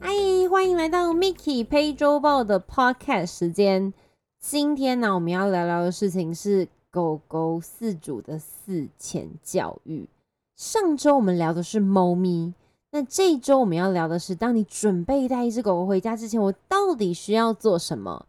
嗨，欢迎来到 Mickey 陪周报的 Podcast 时间。今天呢，我们要聊聊的事情是狗狗饲主的饲前教育。上周我们聊的是猫咪，那这一周我们要聊的是，当你准备带一只狗狗回家之前，我到底需要做什么？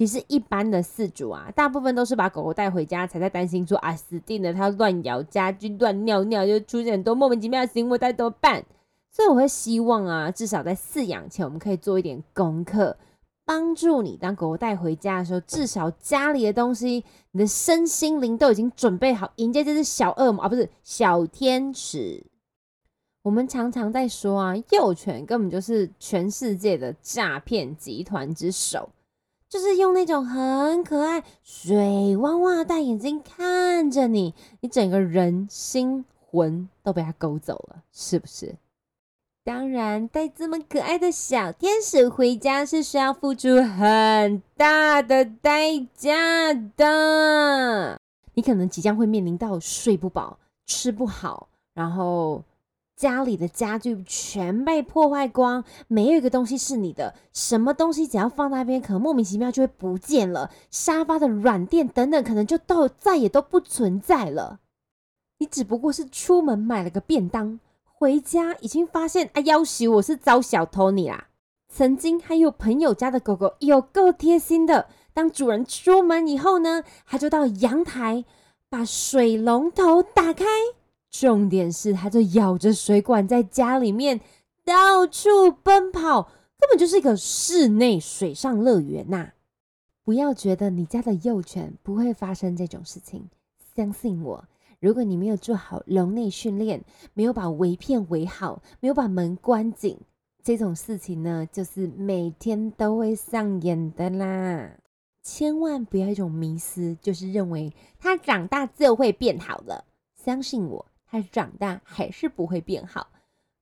其实一般的饲主啊，大部分都是把狗狗带回家，才在担心说啊，死定了，它乱咬家具、乱尿尿，就出现很多莫名其妙的行为，该怎么办？所以我会希望啊，至少在饲养前，我们可以做一点功课。帮助你当狗狗带回家的时候，至少家里的东西，你的身心灵都已经准备好迎接这只小恶魔啊，不是小天使。我们常常在说啊，幼犬根本就是全世界的诈骗集团之首，就是用那种很可爱、水汪汪的大眼睛看着你，你整个人心魂都被它勾走了，是不是？当然，带这么可爱的小天使回家是需要付出很大的代价的。你可能即将会面临到睡不饱、吃不好，然后家里的家具全被破坏光，没有一个东西是你的。什么东西只要放那边，可能莫名其妙就会不见了。沙发的软垫等等，可能就都再也都不存在了。你只不过是出门买了个便当。回家已经发现啊，要挟我是遭小偷你啦！曾经还有朋友家的狗狗有够贴心的，当主人出门以后呢，它就到阳台把水龙头打开，重点是它就咬着水管在家里面到处奔跑，根本就是一个室内水上乐园呐！不要觉得你家的幼犬不会发生这种事情，相信我。如果你没有做好笼内训练，没有把围片围好，没有把门关紧，这种事情呢，就是每天都会上演的啦。千万不要一种迷思，就是认为它长大就会变好了。相信我，它长大还是不会变好。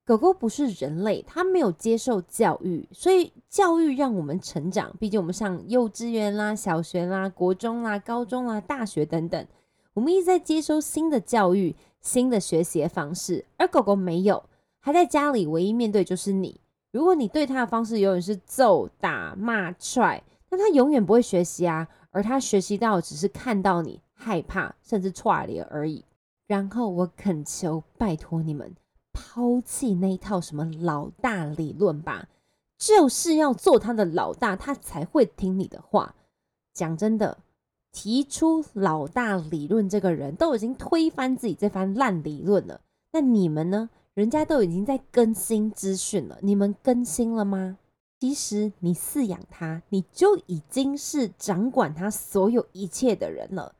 狗狗不是人类，它没有接受教育，所以教育让我们成长。毕竟我们上幼稚园啦、小学啦、国中啦、高中啦、大学等等。我们一直在接收新的教育、新的学习的方式，而狗狗没有，还在家里唯一面对就是你。如果你对它的方式永远是揍、打、骂、踹，那它永远不会学习啊。而它学习到只是看到你害怕，甚至踹你而已。然后我恳求、拜托你们抛弃那一套什么老大理论吧，就是要做他的老大，他才会听你的话。讲真的。提出老大理论这个人都已经推翻自己这番烂理论了，那你们呢？人家都已经在更新资讯了，你们更新了吗？其实你饲养他，你就已经是掌管他所有一切的人了。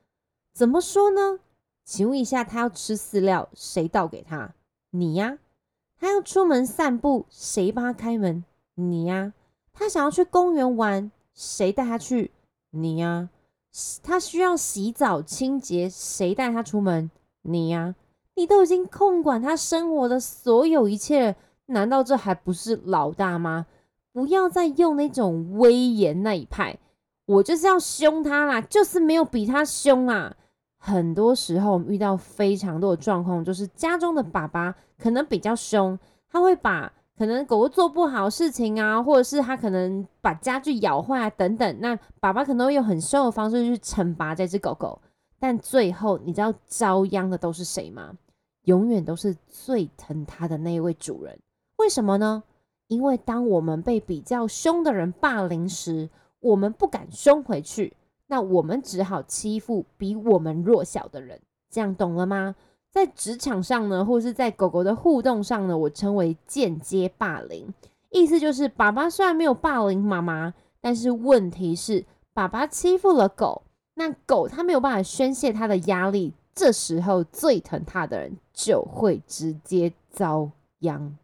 怎么说呢？请问一下，他要吃饲料，谁倒给他？你呀。他要出门散步，谁帮他开门？你呀。他想要去公园玩，谁带他去？你呀。他需要洗澡清洁，谁带他出门？你呀，你都已经控管他生活的所有一切，难道这还不是老大吗？不要再用那种威严那一派，我就是要凶他啦，就是没有比他凶啊。很多时候我们遇到非常多的状况，就是家中的爸爸可能比较凶，他会把。可能狗狗做不好事情啊，或者是它可能把家具咬坏啊，等等。那爸爸可能会用很凶的方式去惩罚这只狗狗，但最后你知道遭殃的都是谁吗？永远都是最疼它的那一位主人。为什么呢？因为当我们被比较凶的人霸凌时，我们不敢凶回去，那我们只好欺负比我们弱小的人。这样懂了吗？在职场上呢，或是在狗狗的互动上呢，我称为间接霸凌，意思就是爸爸虽然没有霸凌妈妈，但是问题是爸爸欺负了狗，那狗它没有办法宣泄它的压力，这时候最疼它的人就会直接遭殃。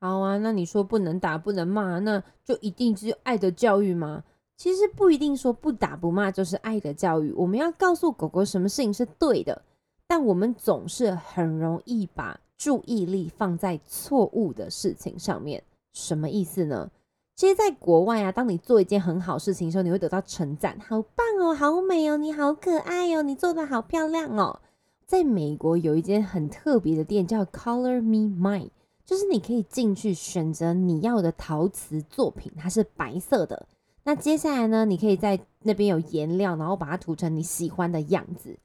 好啊，那你说不能打不能骂，那就一定是爱的教育吗？其实不一定说不打不骂就是爱的教育，我们要告诉狗狗什么事情是对的。但我们总是很容易把注意力放在错误的事情上面，什么意思呢？其实，在国外啊，当你做一件很好事情的时候，你会得到称赞，好棒哦，好美哦，你好可爱哦，你做的好漂亮哦。在美国有一间很特别的店叫 Color Me Mine，就是你可以进去选择你要的陶瓷作品，它是白色的。那接下来呢，你可以在那边有颜料，然后把它涂成你喜欢的样子。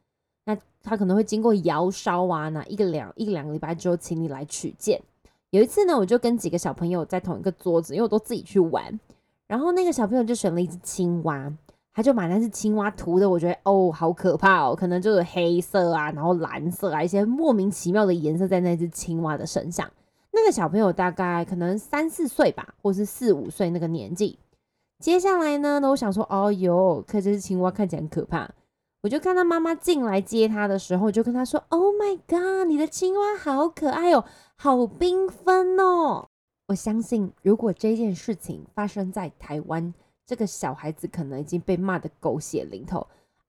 那它可能会经过窑烧啊，那一个两一两个礼拜之后，请你来取件。有一次呢，我就跟几个小朋友在同一个桌子，因为我都自己去玩。然后那个小朋友就选了一只青蛙，他就把那只青蛙涂的，我觉得哦，好可怕哦，可能就是黑色啊，然后蓝色啊，一些莫名其妙的颜色在那只青蛙的身上。那个小朋友大概可能三四岁吧，或是四五岁那个年纪。接下来呢，那我想说，哦哟，可这只青蛙看起来很可怕。我就看到妈妈进来接他的时候，就跟他说：“Oh my god，你的青蛙好可爱哦，好缤纷哦！”我相信，如果这件事情发生在台湾，这个小孩子可能已经被骂的狗血淋头。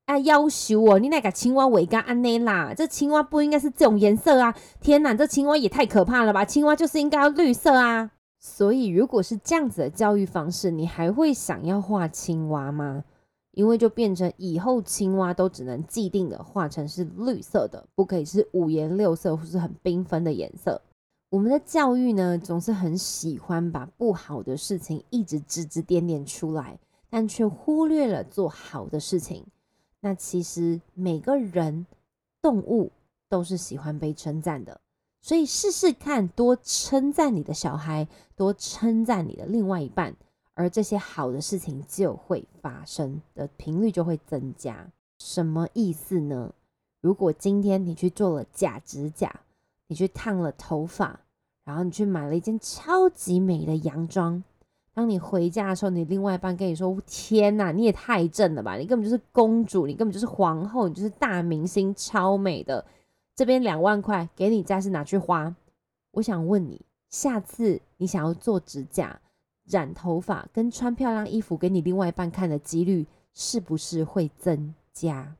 哎，要求哦，你那个青蛙尾干安内啦，这青蛙不应该是这种颜色啊！天哪，这青蛙也太可怕了吧！青蛙就是应该要绿色啊！所以，如果是这样子的教育方式，你还会想要画青蛙吗？因为就变成以后青蛙都只能既定的画成是绿色的，不可以是五颜六色或是很缤纷的颜色。我们的教育呢，总是很喜欢把不好的事情一直指指点点出来，但却忽略了做好的事情。那其实每个人、动物都是喜欢被称赞的，所以试试看，多称赞你的小孩，多称赞你的另外一半。而这些好的事情就会发生的频率就会增加，什么意思呢？如果今天你去做了假指甲，你去烫了头发，然后你去买了一件超级美的洋装，当你回家的时候，你另外一半跟你说：“天哪，你也太正了吧！你根本就是公主，你根本就是皇后，你就是大明星，超美的。”这边两万块给你，家是拿去花。我想问你，下次你想要做指甲？染头发跟穿漂亮衣服给你另外一半看的几率是不是会增加？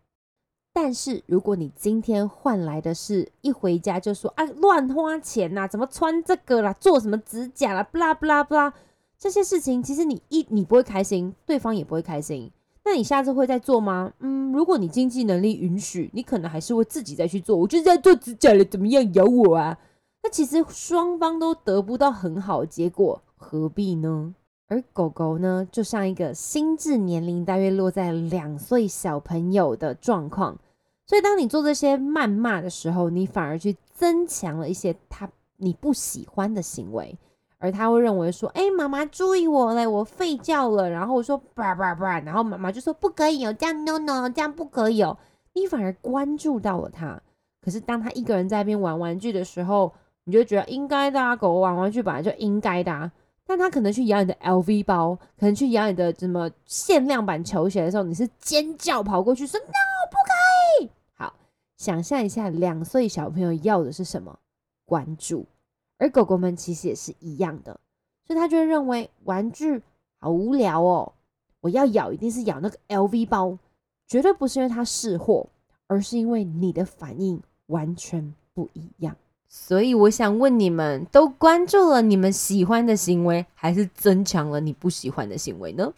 但是如果你今天换来的是一回家就说啊乱花钱呐，怎么穿这个啦，做什么指甲啦，不啦不啦不啦，这些事情其实你一你不会开心，对方也不会开心。那你下次会再做吗？嗯，如果你经济能力允许，你可能还是会自己再去做。我就是在做指甲了，怎么样咬我啊？那其实双方都得不到很好的结果。何必呢？而狗狗呢，就像一个心智年龄大约落在两岁小朋友的状况，所以当你做这些谩骂的时候，你反而去增强了一些他你不喜欢的行为，而他会认为说：“哎，妈妈注意我嘞，我吠叫了。”然后我说：“叭叭叭。”然后妈妈就说：“不可以哦，这样 no no，这样不可以哦。”你反而关注到了他。可是当他一个人在那边玩玩具的时候，你就觉得应该的啊，狗狗玩玩具本来就应该的啊。但他可能去咬你的 LV 包，可能去咬你的什么限量版球鞋的时候，你是尖叫跑过去说 “no，不可以”。好，想象一下，两岁小朋友要的是什么？关注。而狗狗们其实也是一样的，所以他就会认为玩具好无聊哦。我要咬，一定是咬那个 LV 包，绝对不是因为它是货，而是因为你的反应完全不一样。所以我想问你们，都关注了你们喜欢的行为，还是增强了你不喜欢的行为呢？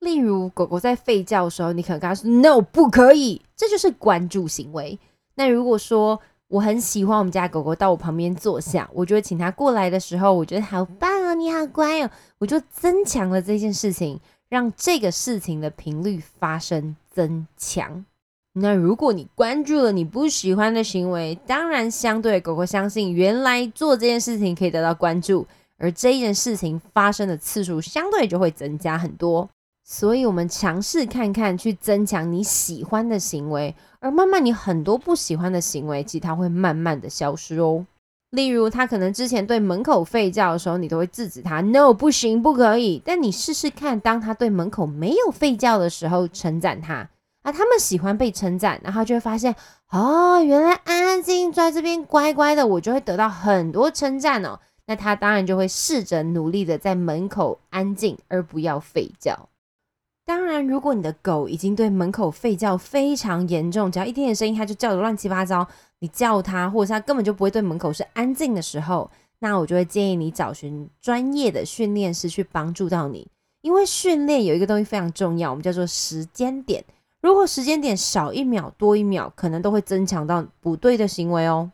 例如，狗狗在吠叫的时候，你可能跟它说 “no，不可以”，这就是关注行为。那如果说我很喜欢我们家狗狗到我旁边坐下，我就会请它过来的时候，我觉得好棒哦，你好乖哦，我就增强了这件事情，让这个事情的频率发生增强。那如果你关注了你不喜欢的行为，当然相对狗狗相信原来做这件事情可以得到关注，而这件事情发生的次数相对就会增加很多。所以，我们尝试看看去增强你喜欢的行为，而慢慢你很多不喜欢的行为，其实它会慢慢的消失哦。例如，他可能之前对门口吠叫的时候，你都会制止他，no 不行不可以。但你试试看，当他对门口没有吠叫的时候，称赞他。啊，他们喜欢被称赞，然后就会发现，哦，原来安安静在这边乖乖的，我就会得到很多称赞哦。那他当然就会试着努力的在门口安静，而不要吠叫。当然，如果你的狗已经对门口吠叫非常严重，只要一点点声音，它就叫的乱七八糟，你叫它，或者是它根本就不会对门口是安静的时候，那我就会建议你找寻专业的训练师去帮助到你，因为训练有一个东西非常重要，我们叫做时间点。如果时间点少一秒多一秒，可能都会增强到不对的行为哦。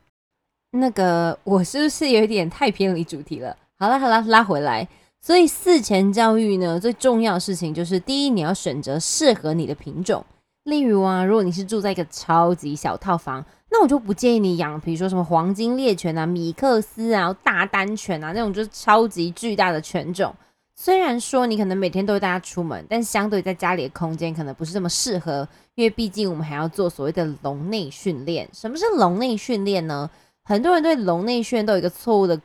那个我是不是有点太偏离主题了？好了好了，拉回来。所以事前教育呢，最重要的事情就是，第一，你要选择适合你的品种。例如啊，如果你是住在一个超级小套房，那我就不建议你养，比如说什么黄金猎犬啊、米克斯啊、大丹犬啊那种就是超级巨大的犬种。虽然说你可能每天都会带它出门，但相对在家里的空间可能不是这么适合，因为毕竟我们还要做所谓的笼内训练。什么是笼内训练呢？很多人对笼内训练都有一个错误的。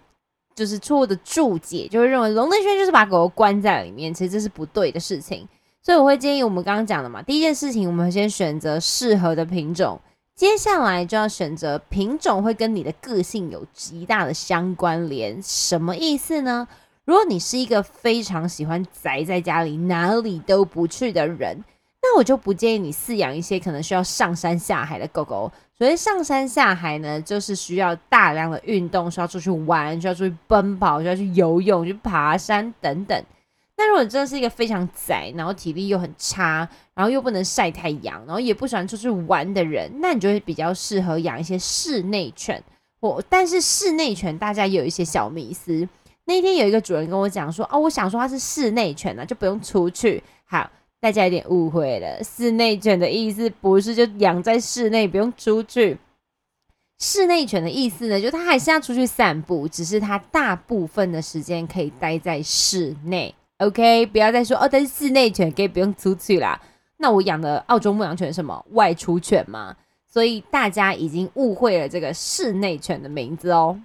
就是错误的注解，就会认为龙内圈就是把狗狗关在里面，其实这是不对的事情。所以我会建议我们刚刚讲的嘛，第一件事情，我们先选择适合的品种，接下来就要选择品种会跟你的个性有极大的相关联。什么意思呢？如果你是一个非常喜欢宅在家里，哪里都不去的人。那我就不建议你饲养一些可能需要上山下海的狗狗。所以上山下海呢，就是需要大量的运动，需要出去玩，需要出去奔跑，需要去游泳、去爬山等等。那如果你真的是一个非常宅，然后体力又很差，然后又不能晒太阳，然后也不喜欢出去玩的人，那你就会比较适合养一些室内犬。或但是室内犬大家有一些小迷思。那天有一个主人跟我讲说：“哦，我想说它是室内犬呢，就不用出去。”好。大家有点误会了，室内犬的意思不是就养在室内不用出去。室内犬的意思呢，就它还是要出去散步，只是它大部分的时间可以待在室内。OK，不要再说哦，但是室内犬可以不用出去啦。那我养的澳洲牧羊犬什么外出犬吗？所以大家已经误会了这个室内犬的名字哦。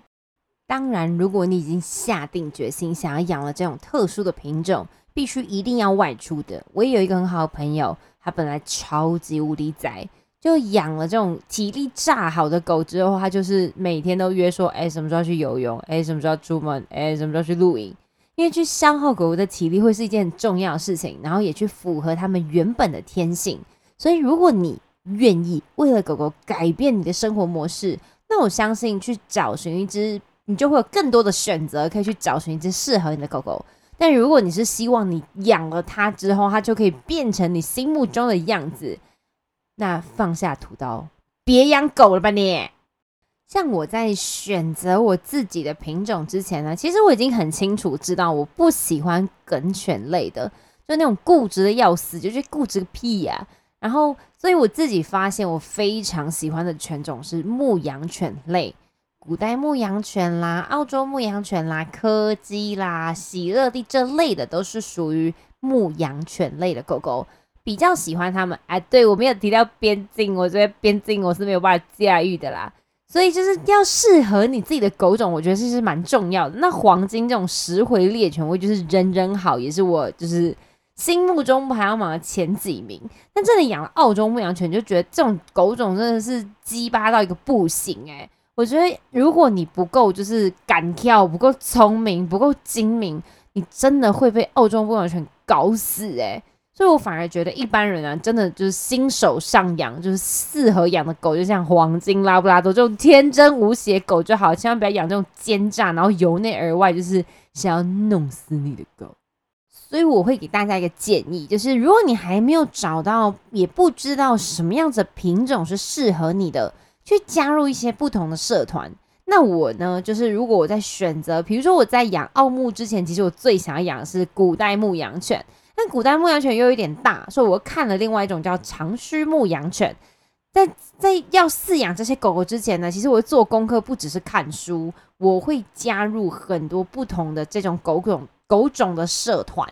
当然，如果你已经下定决心想要养了这种特殊的品种。必须一定要外出的。我也有一个很好的朋友，他本来超级无敌宅，就养了这种体力炸好的狗之后，他就是每天都约说，哎，什么时候去游泳？哎，什么时候出门？哎，什么时候去露营？因为去消耗狗狗的体力会是一件很重要的事情，然后也去符合他们原本的天性。所以，如果你愿意为了狗狗改变你的生活模式，那我相信去找寻一只，你就会有更多的选择，可以去找寻一只适合你的狗狗。但如果你是希望你养了它之后，它就可以变成你心目中的样子，那放下屠刀，别养狗了吧你。像我在选择我自己的品种之前呢，其实我已经很清楚知道我不喜欢梗犬类的，就那种固执的要死，就是固执个屁呀。然后，所以我自己发现我非常喜欢的犬种是牧羊犬类。古代牧羊犬啦，澳洲牧羊犬啦，柯基啦，喜乐蒂这类的都是属于牧羊犬类的狗狗，比较喜欢它们。哎，对我没有提到边境，我觉得边境我是没有办法驾驭的啦。所以就是要适合你自己的狗种，我觉得这是蛮重要的。那黄金这种石灰猎犬，我就是人人好，也是我就是心目中排行榜的前几名。但这里养澳洲牧羊犬，就觉得这种狗种真的是鸡巴到一个不行哎。我觉得，如果你不够就是敢跳，不够聪明，不够精明，你真的会被澳洲牧羊犬搞死诶。所以我反而觉得一般人啊，真的就是新手上养，就是适合养的狗，就像黄金、拉布拉多这种天真无邪狗就好，千万不要养这种奸诈，然后由内而外就是想要弄死你的狗。所以我会给大家一个建议，就是如果你还没有找到，也不知道什么样子的品种是适合你的。去加入一些不同的社团。那我呢，就是如果我在选择，比如说我在养奥牧之前，其实我最想要养的是古代牧羊犬。但古代牧羊犬又有点大，所以我看了另外一种叫长须牧羊犬。在在要饲养这些狗狗之前呢，其实我做功课不只是看书，我会加入很多不同的这种狗种狗种的社团。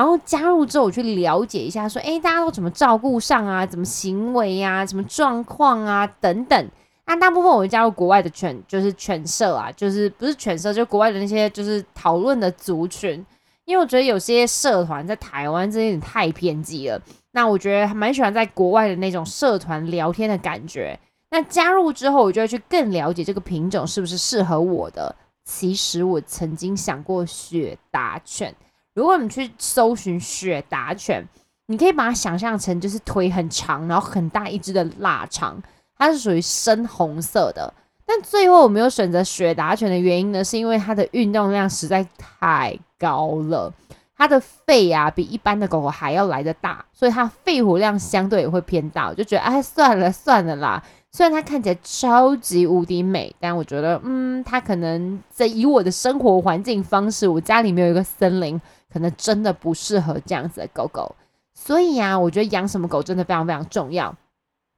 然后加入之后，我去了解一下，说，哎，大家都怎么照顾上啊？怎么行为呀？什么状况啊？等等。那大部分我会加入国外的犬，就是犬舍啊，就是不是犬舍，就国外的那些就是讨论的族群。因为我觉得有些社团在台湾这有点太偏激了。那我觉得还蛮喜欢在国外的那种社团聊天的感觉。那加入之后，我就会去更了解这个品种是不是适合我的。其实我曾经想过雪达犬。如果你去搜寻雪达犬，你可以把它想象成就是腿很长，然后很大一只的腊肠，它是属于深红色的。但最后我没有选择雪达犬的原因呢，是因为它的运动量实在太高了。它的肺啊比一般的狗狗还要来的大，所以它肺活量相对也会偏大。我就觉得哎，算了算了啦。虽然它看起来超级无敌美，但我觉得嗯，它可能在以我的生活环境方式，我家里面有一个森林，可能真的不适合这样子的狗狗。所以呀，我觉得养什么狗真的非常非常重要。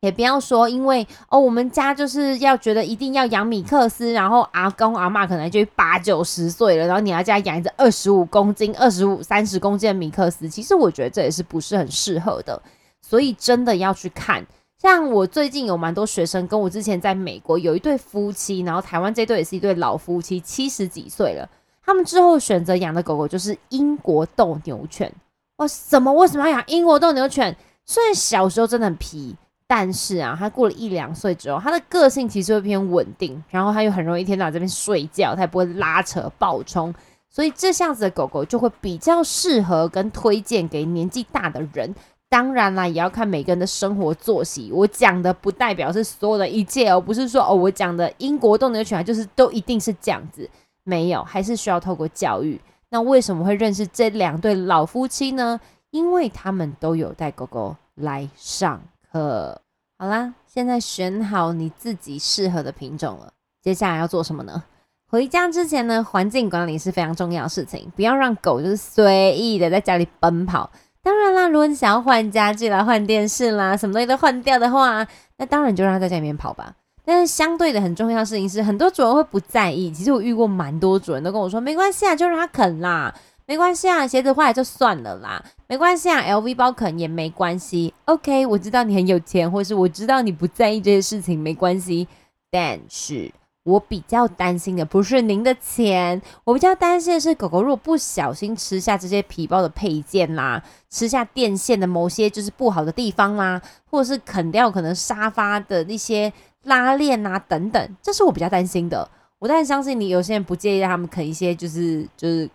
也不要说，因为哦，我们家就是要觉得一定要养米克斯，然后阿公阿妈可能就八九十岁了，然后你要家养一只二十五公斤、二十五三十公斤的米克斯，其实我觉得这也是不是很适合的。所以真的要去看，像我最近有蛮多学生跟我之前在美国有一对夫妻，然后台湾这对也是一对老夫妻，七十几岁了，他们之后选择养的狗狗就是英国斗牛犬。哇，什么？为什么要养英国斗牛犬？虽然小时候真的很皮。但是啊，它过了一两岁之后，它的个性其实会偏稳定，然后它又很容易一天到晚这边睡觉，它也不会拉扯暴冲，所以这样子的狗狗就会比较适合跟推荐给年纪大的人。当然啦，也要看每个人的生活作息。我讲的不代表是所有的一切哦，不是说哦，我讲的英国斗牛犬就是都一定是这样子，没有，还是需要透过教育。那为什么会认识这两对老夫妻呢？因为他们都有带狗狗来上课。好啦，现在选好你自己适合的品种了。接下来要做什么呢？回家之前呢，环境管理是非常重要的事情，不要让狗就是随意的在家里奔跑。当然啦，如果你想要换家具啦、换电视啦，什么东西都换掉的话，那当然就让它在家里面跑吧。但是相对的，很重要的事情是，很多主人会不在意。其实我遇过蛮多主人都跟我说，没关系啊，就让它啃啦。没关系啊，鞋子坏了就算了啦。没关系啊，LV 包啃也没关系。OK，我知道你很有钱，或是我知道你不在意这些事情，没关系。但是我比较担心的不是您的钱，我比较担心的是狗狗如果不小心吃下这些皮包的配件啦，吃下电线的某些就是不好的地方啦，或者是啃掉可能沙发的那些拉链啊等等，这是我比较担心的。我当然相信你，有些人不介意让他们啃一些就是就是。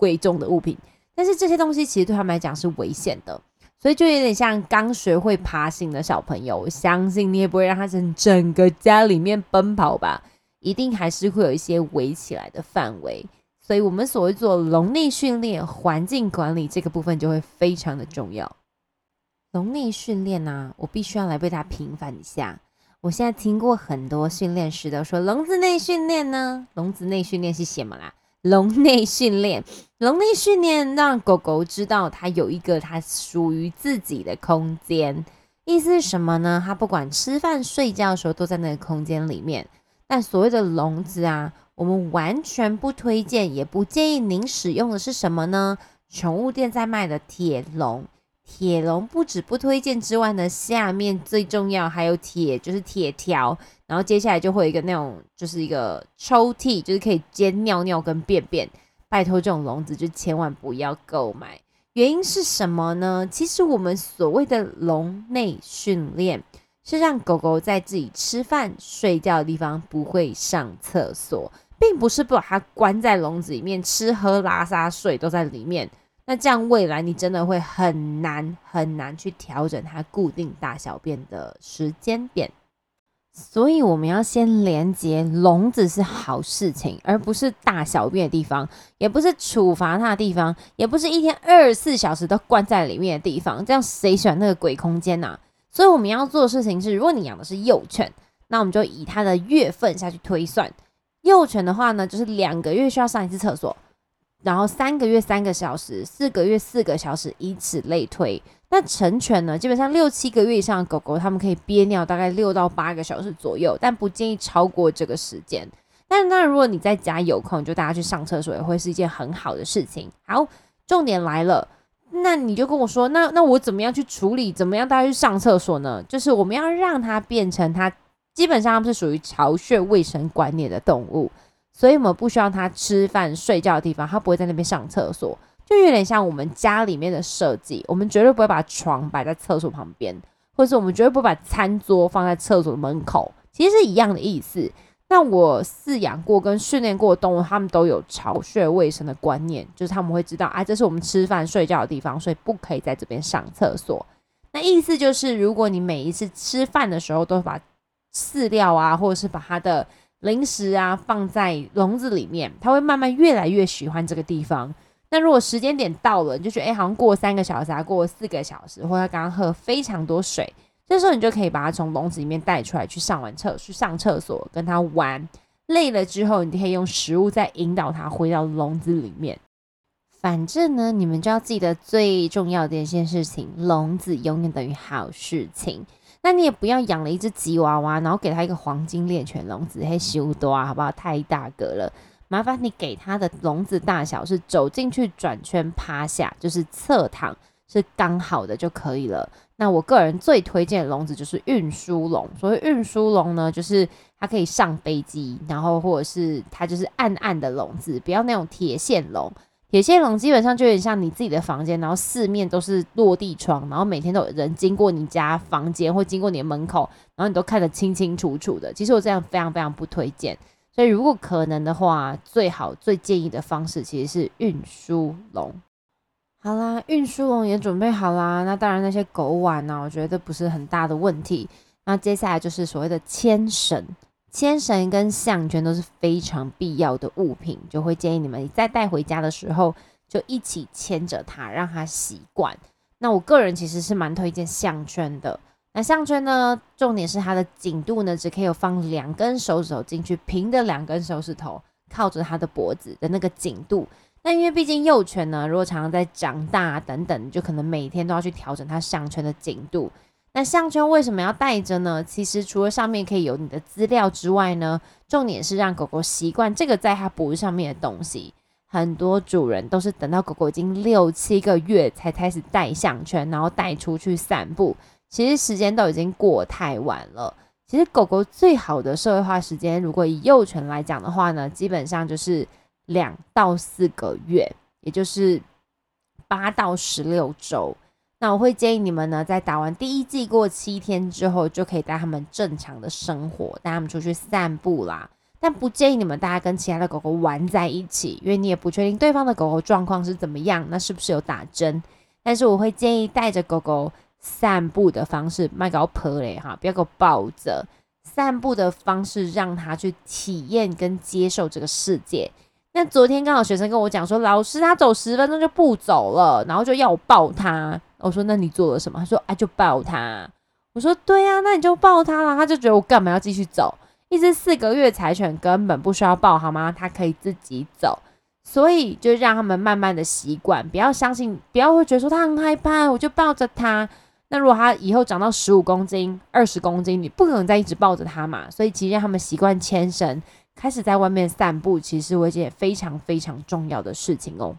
贵重的物品，但是这些东西其实对他们来讲是危险的，所以就有点像刚学会爬行的小朋友。我相信你也不会让他在整个家里面奔跑吧，一定还是会有一些围起来的范围。所以，我们所谓做笼内训练、环境管理这个部分就会非常的重要。笼内训练呢，我必须要来为他平反一下。我现在听过很多训练师都说，笼子内训练呢，笼子内训练是什么啦？笼内训练，笼内训练让狗狗知道它有一个它属于自己的空间。意思是什么呢？它不管吃饭、睡觉的时候都在那个空间里面。但所谓的笼子啊，我们完全不推荐，也不建议您使用的是什么呢？宠物店在卖的铁笼。铁笼不止不推荐之外呢，下面最重要还有铁，就是铁条，然后接下来就会有一个那种，就是一个抽屉，就是可以接尿尿跟便便。拜托，这种笼子就千万不要购买。原因是什么呢？其实我们所谓的笼内训练，是让狗狗在自己吃饭、睡觉的地方不会上厕所，并不是把它关在笼子里面，吃喝拉撒睡都在里面。那这样未来你真的会很难很难去调整它固定大小便的时间点，所以我们要先连接笼子是好事情，而不是大小便的地方，也不是处罚它的地方，也不是一天二十四小时都关在里面的地方。这样谁喜欢那个鬼空间呐？所以我们要做的事情是，如果你养的是幼犬，那我们就以它的月份下去推算。幼犬的话呢，就是两个月需要上一次厕所。然后三个月三个小时，四个月四个小时，以此类推。那成犬呢？基本上六七个月以上的狗狗，它们可以憋尿大概六到八个小时左右，但不建议超过这个时间。但那如果你在家有空，就大家去上厕所，也会是一件很好的事情。好，重点来了，那你就跟我说，那那我怎么样去处理？怎么样大家去上厕所呢？就是我们要让它变成它，基本上是属于巢穴卫生观念的动物。所以我们不需要它吃饭睡觉的地方，它不会在那边上厕所，就有点像我们家里面的设计。我们绝对不会把床摆在厕所旁边，或者是我们绝对不会把餐桌放在厕所的门口，其实是一样的意思。那我饲养过跟训练过的动物，他们都有巢穴卫生的观念，就是他们会知道，啊，这是我们吃饭睡觉的地方，所以不可以在这边上厕所。那意思就是，如果你每一次吃饭的时候都把饲料啊，或者是把它的零食啊，放在笼子里面，它会慢慢越来越喜欢这个地方。那如果时间点到了，你就觉得哎，好像过三个小时啊，过四个小时，或者刚刚喝非常多水，这时候你就可以把它从笼子里面带出来，去上完厕去上厕所，跟它玩。累了之后，你可以用食物再引导它回到笼子里面。反正呢，你们就要记得最重要的一件事情：笼子永远等于好事情。那你也不要养了一只吉娃娃，然后给它一个黄金猎犬笼子，嘿，修多啊，好不好？太大个了。麻烦你给它的笼子大小是走进去转圈趴下，就是侧躺是刚好的就可以了。那我个人最推荐的笼子就是运输笼。所谓运输笼呢，就是它可以上飞机，然后或者是它就是暗暗的笼子，不要那种铁线笼。铁线笼基本上就有点像你自己的房间，然后四面都是落地窗，然后每天都有人经过你家房间或经过你的门口，然后你都看得清清楚楚的。其实我这样非常非常不推荐。所以，如果可能的话，最好最建议的方式其实是运输笼。好啦，运输笼也准备好啦。那当然，那些狗碗呢，我觉得不是很大的问题。那接下来就是所谓的牵绳，牵绳跟项圈都是非常必要的物品，就会建议你们在带回家的时候就一起牵着它，让它习惯。那我个人其实是蛮推荐项圈的。那项圈呢？重点是它的紧度呢，只可以有放两根手指头进去，平的两根手指头靠着它的脖子的那个紧度。那因为毕竟幼犬呢，如果常常在长大等等，就可能每天都要去调整它项圈的紧度。那项圈为什么要带着呢？其实除了上面可以有你的资料之外呢，重点是让狗狗习惯这个在它脖子上面的东西。很多主人都是等到狗狗已经六七个月才开始戴项圈，然后带出去散步。其实时间都已经过太晚了。其实狗狗最好的社会化时间，如果以幼犬来讲的话呢，基本上就是两到四个月，也就是八到十六周。那我会建议你们呢，在打完第一剂过七天之后，就可以带他们正常的生活，带他们出去散步啦。但不建议你们大家跟其他的狗狗玩在一起，因为你也不确定对方的狗狗状况是怎么样，那是不是有打针？但是我会建议带着狗狗。散步的方式，卖给我婆嘞哈，不要给我抱着。散步的方式，让他去体验跟接受这个世界。那昨天刚好学生跟我讲说，老师他走十分钟就不走了，然后就要我抱他。我说那你做了什么？他说啊就抱他。我说对呀，那你就抱他了。他就觉得我干嘛要继续走？一只四个月柴犬根本不需要抱好吗？它可以自己走。所以就让他们慢慢的习惯，不要相信，不要会觉得说他很害怕，我就抱着他。那如果它以后长到十五公斤、二十公斤，你不可能再一直抱着它嘛。所以其实让他们习惯牵绳，开始在外面散步，其实是一件非常非常重要的事情哦。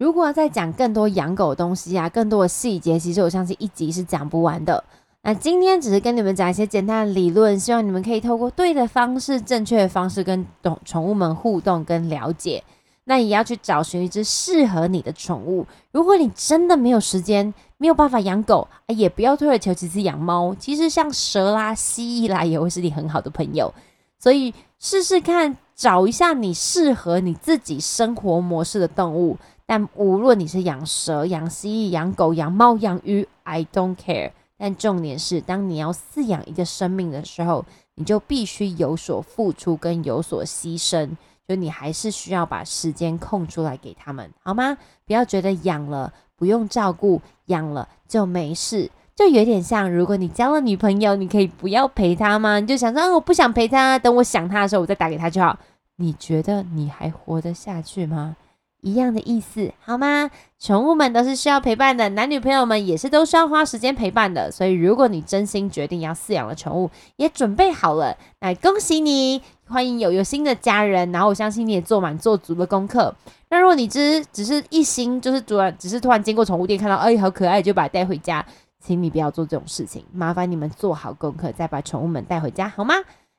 如果要再讲更多养狗的东西啊，更多的细节，其实我相信一集是讲不完的。那今天只是跟你们讲一些简单的理论，希望你们可以透过对的方式、正确的方式跟宠宠物们互动跟了解。那也要去找寻一只适合你的宠物。如果你真的没有时间，没有办法养狗，也不要退而求其次养猫。其实像蛇啦、蜥蜴啦，也会是你很好的朋友。所以试试看，找一下你适合你自己生活模式的动物。但无论你是养蛇、养蜥蜴、养狗、养猫、养鱼，I don't care。但重点是，当你要饲养一个生命的时候，你就必须有所付出跟有所牺牲。就你还是需要把时间空出来给他们，好吗？不要觉得养了不用照顾，养了就没事，就有点像如果你交了女朋友，你可以不要陪她吗？你就想说，我不想陪她，等我想她的时候，我再打给她就好。你觉得你还活得下去吗？一样的意思，好吗？宠物们都是需要陪伴的，男女朋友们也是都需要花时间陪伴的。所以，如果你真心决定要饲养了宠物，也准备好了，那恭喜你，欢迎有有新的家人。然后，我相信你也做满做足了功课。那如果你只只是一心就是突然只是突然经过宠物店看到，哎，好可爱，就把它带回家，请你不要做这种事情。麻烦你们做好功课，再把宠物们带回家，好吗？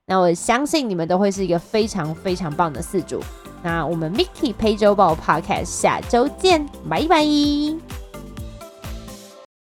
那我相信你们都会是一个非常非常棒的四组。那我们 Mickey 陪周报 Podcast 下周见，拜拜。